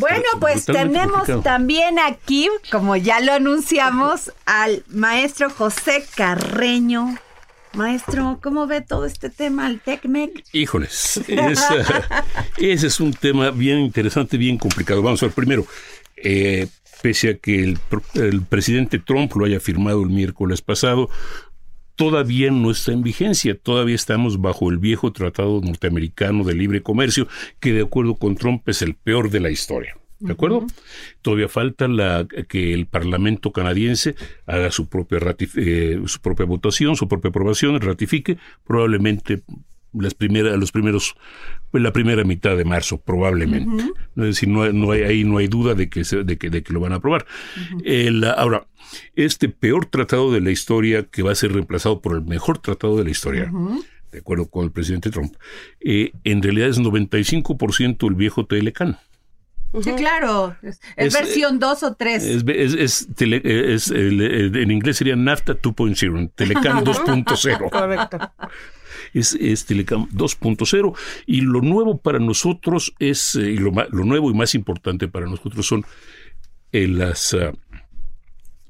Bueno, pues tenemos también aquí, como ya lo anunciamos, al maestro José Carreño. Maestro, ¿cómo ve todo este tema, el TECMEC? Híjoles, ese es un tema bien interesante, bien complicado. Vamos a ver, primero, eh, pese a que el, el presidente Trump lo haya firmado el miércoles pasado, todavía no está en vigencia, todavía estamos bajo el viejo Tratado Norteamericano de Libre Comercio, que de acuerdo con Trump es el peor de la historia. ¿De acuerdo? Todavía falta la, que el Parlamento canadiense haga su propia, eh, su propia votación, su propia aprobación, ratifique, probablemente las primeras, los primeros, pues, la primera mitad de marzo, probablemente. Es decir, no, hay- no hay, ahí no hay duda de que, se- de que, de que lo van a aprobar. El, ahora, este peor tratado de la historia que va a ser reemplazado por el mejor tratado de la historia, de acuerdo con el presidente Trump, eh, en realidad es 95% el viejo Telecan. Sí, claro. Es, es Es, versión 2 o 3. Es, es, es tele- es el- el- en inglés sería NAFTA 2.0, Telecan 2.0. Correcto. Es, Telecam 2.0 y lo nuevo para nosotros es, eh, y lo, lo nuevo y más importante para nosotros son eh, las ah,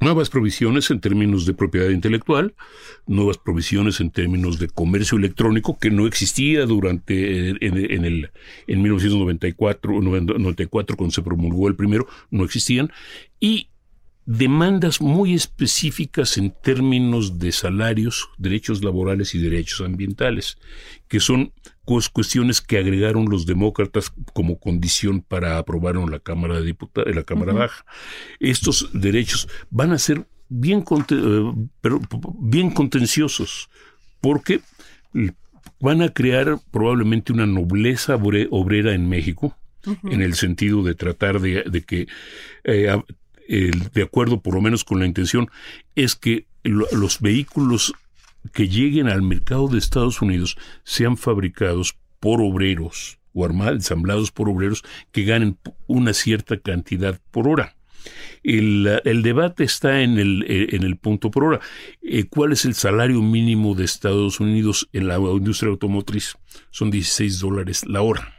nuevas provisiones en términos de propiedad intelectual, nuevas provisiones en términos de comercio electrónico que no existía durante eh, en, en el en 1994 94 cuando se promulgó el primero no existían. Y demandas muy específicas en términos de salarios, derechos laborales y derechos ambientales, que son cuestiones que agregaron los demócratas como condición para aprobar en la Cámara de Diputados, la Cámara Baja. Estos derechos van a ser bien, eh, bien contenciosos, porque van a crear probablemente una nobleza obre- obrera en México, en el sentido de tratar de, de que, eh, de acuerdo por lo menos con la intención, es que lo- los vehículos que lleguen al mercado de Estados Unidos sean fabricados por obreros o armados, ensamblados por obreros que ganen una cierta cantidad por hora. El, el debate está en el, eh, en el punto por hora. Eh, ¿Cuál es el salario mínimo de Estados Unidos en la industria automotriz? Son 16 dólares la hora.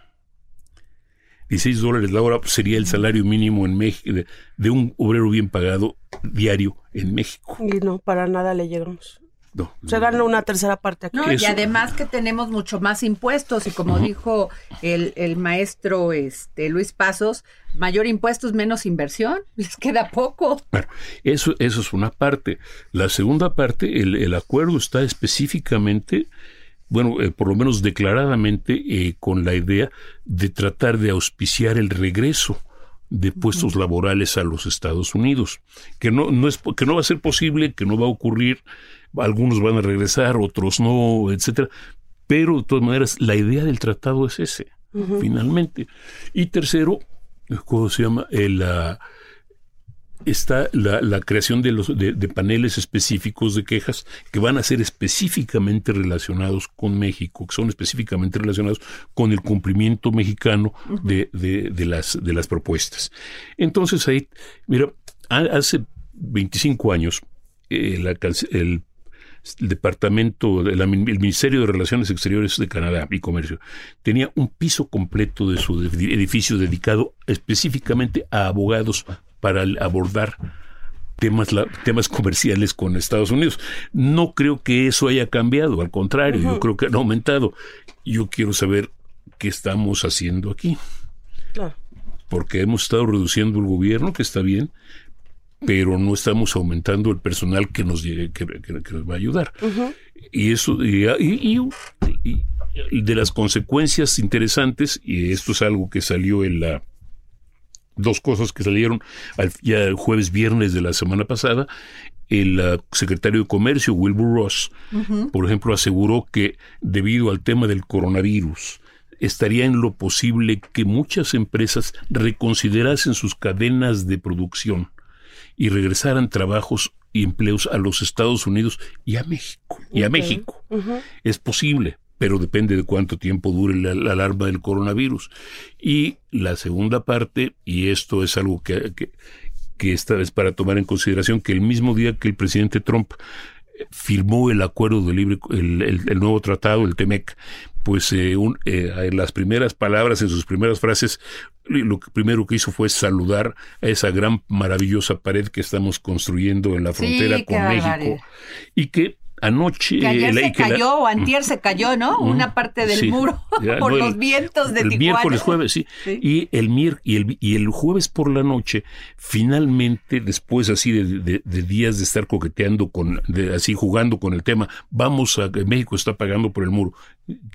16 dólares la hora sería el salario mínimo en México de, de un obrero bien pagado diario en México. Y no, para nada le llegamos. No, Se gana una tercera parte aquí. No, y además que tenemos mucho más impuestos y como dijo el, el maestro este, Luis Pasos, mayor impuestos, menos inversión, les queda poco. Bueno, eso, eso es una parte. La segunda parte, el, el acuerdo está específicamente, bueno, eh, por lo menos declaradamente, eh, con la idea de tratar de auspiciar el regreso de puestos laborales a los Estados Unidos, que no, no es, que no va a ser posible, que no va a ocurrir, algunos van a regresar, otros no, etcétera. Pero de todas maneras, la idea del tratado es ese, finalmente. Y tercero, ¿cómo se llama? El, ah, está la, la creación de, los, de, de paneles específicos de quejas que van a ser específicamente relacionados con México, que son específicamente relacionados con el cumplimiento mexicano de, de, de las, de las propuestas. Entonces ahí, mira, ha- hace 25 años eh, la el, el departamento, de la- el Ministerio de Relaciones Exteriores de Canadá y Comercio tenía un piso completo de su ed- edificio dedicado específicamente a abogados para abordar temas, la- temas comerciales con Estados Unidos. No creo que eso haya cambiado, al contrario, yo creo que han aumentado. Yo quiero saber qué estamos haciendo aquí, Claro. porque hemos estado reduciendo el gobierno, que está bien, pero no estamos aumentando el personal que nos, que, que- que nos va a ayudar. Y eso, y, y- y- y de las consecuencias interesantes, y esto es algo que salió en la dos cosas que salieron al- ya el jueves viernes de la semana pasada. El ah, secretario de Comercio, Wilbur Ross, por ejemplo, aseguró que debido al tema del coronavirus, estaría en lo posible que muchas empresas reconsiderasen sus cadenas de producción y regresaran trabajos y empleos a los Estados Unidos y a México. Y a México. Es posible, pero depende de cuánto tiempo dure la, la, alarma del coronavirus. Y la segunda parte, y esto es algo que, que, que esta vez para tomar en consideración, que el mismo día que el presidente Trump firmó el acuerdo de libre, el, el, el nuevo tratado, el TEMEC, pues eh, un, eh, en las primeras palabras, en sus primeras frases, lo que primero que hizo fue saludar a esa gran maravillosa pared que estamos construyendo en la frontera Sí, con México barbaridad. y que anoche Que ayer se cayó, o antier se cayó, ¿no? Una parte del Sí. muro Ya, por no, el- los vientos de el Tijuana. miércoles, jueves, sí. Sí. Y el y el y el jueves por la noche, finalmente, después así de, de- de días de estar coqueteando con, de, así jugando con el tema, vamos a que México está pagando por el muro,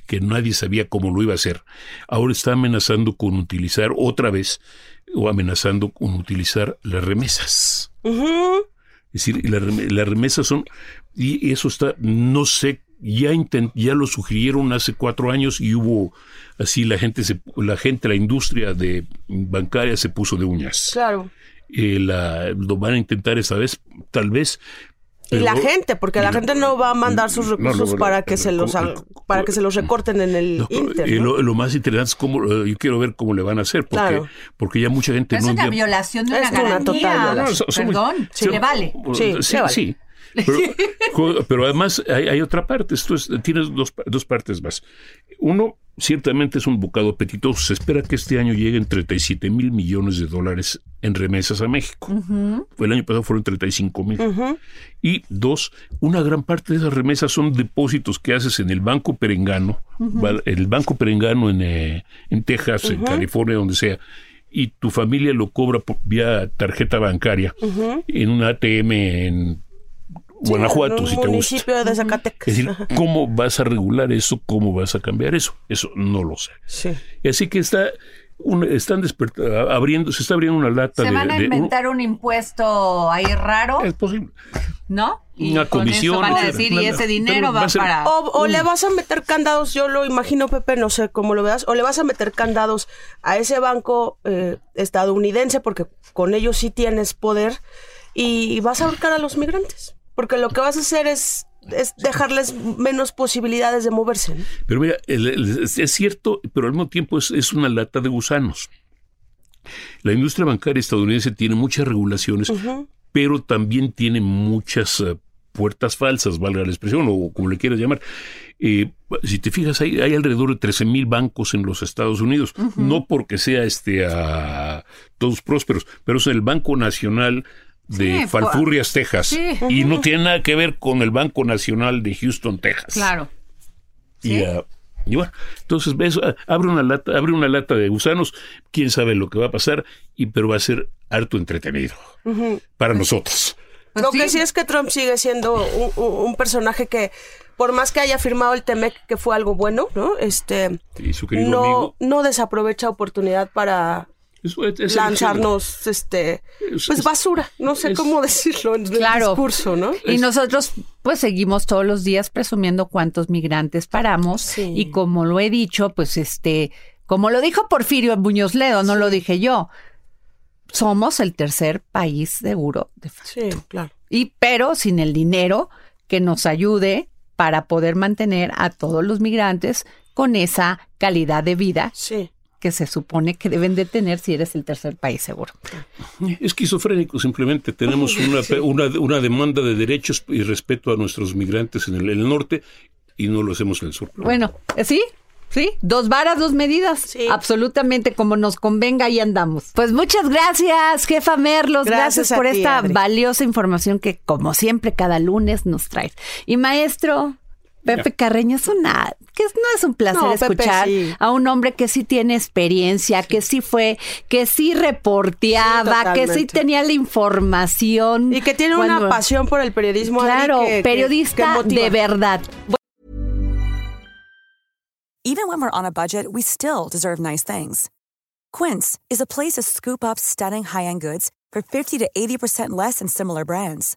que nadie sabía cómo lo iba a hacer. Ahora está amenazando con utilizar otra vez o amenazando con utilizar las remesas. Es decir, las remesas son, y eso está, no sé, ya intent- ya lo sugirieron hace cuatro años y hubo, así la gente, se, la gente, la industria de bancaria se puso de uñas. Claro. Eh, la, lo van a intentar esta vez, tal vez. Y la gente, porque la gente no va a mandar sus No, no, recursos no, para no, que se no, los ¿cómo- haga- para que se los recorten en el No, Inter. eh, ¿no? lo, lo más interesante es cómo, eh, yo quiero ver cómo le van a hacer, porque, Claro. porque ya mucha gente Pero es no una violación de una Es una garantía. total violación. No, Perdón, sí, le vale. Sí, sí, le vale. sí. Pero, pero además hay, hay otra parte. Esto es, tienes dos, dos partes más. Uno, ciertamente es un bocado apetitoso. Se espera que este año lleguen 37 mil millones de dólares en remesas a México. El año pasado fueron 35 mil. Y dos, una gran parte de esas remesas son depósitos que haces en el Banco Perengano, el Banco Perengano en, eh, en Texas, en California, donde sea, y tu familia lo cobra por- vía tarjeta bancaria en un ATM en Guanajuato, en un si te gusta. municipio de Zacatecas. Es decir, ¿cómo vas a regular eso? ¿Cómo vas a cambiar eso? Eso no lo sé. Sí. Así que está, un- están despertando, abriendo, se está abriendo una lata Se de, van a de- inventar un impuesto ahí raro, es posible. ¿no? Y Una con comisión, eso van a etcétera. decir, y ese dinero va va a ser- para... O, o le vas a meter candados, yo lo imagino, Pepe, no sé cómo lo veas, o le vas a meter candados a ese banco eh, estadounidense, porque con ellos sí tienes poder, y vas a ahorcar a los migrantes. Porque lo que vas a hacer es, es dejarles menos posibilidades de moverse. ¿no? Pero mira, es cierto, pero al mismo tiempo es, es una lata de gusanos. La industria bancaria estadounidense tiene muchas regulaciones, pero también tiene muchas eh, puertas falsas, valga la expresión, o como le quieras llamar. Eh, si te fijas, hay, hay alrededor de 13 mil bancos en los Estados Unidos, no porque sea este a todos prósperos, pero es el Banco Nacional de Sí, Falfurrias, Texas, Sí. y no tiene nada que ver con el Banco Nacional de Houston, Texas. Claro. Y, ¿Sí? ah, y bueno, entonces ves, ah, abre una lata, abre una lata de gusanos, quién sabe lo que va a pasar, y pero va a ser harto entretenido para nosotros. Pues lo que sí es que Trump sigue siendo un, un- un personaje que, por más que haya firmado el TEMEC, que fue algo bueno, ¿no? Este, Y su querido no, amigo. no desaprovecha oportunidad para es- es el- lanzarnos este Es- pues es- basura, no sé es- cómo decirlo en el Claro. discurso, ¿no? Y nosotros pues seguimos todos los días presumiendo cuántos migrantes paramos Sí. y como lo he dicho, pues este, como lo dijo Porfirio Muñoz Ledo, no lo dije yo, somos el tercer país seguro de Sí, claro. y pero sin el dinero que nos ayude para poder mantener a todos los migrantes con esa calidad de vida Sí. Que se supone que deben de tener si eres el tercer país seguro. esquizofrénico simplemente. Tenemos una, una, una demanda de derechos y respeto a nuestros migrantes en el, el norte y no lo hacemos en el sur. Bueno, ¿eh, sí, sí, dos varas, dos medidas. Sí. Absolutamente como nos convenga y andamos. Pues muchas gracias, jefa Merlos. Gracias, por ti, esta Adri. valiosa información que, como siempre, cada lunes nos traes. Y maestro. Pepe Carreño es una, que no es un placer No, Pepe, escuchar sí. a un hombre que sí tiene experiencia, que sí fue, que sí reporteaba, Sí, que sí tenía la información. Y que tiene una pasión por el periodismo. Claro, que- periodista que de verdad. Even when we're on a budget, we still deserve nice things. Quince is a place to scoop up stunning high-end goods for 50 to 80% less than similar brands.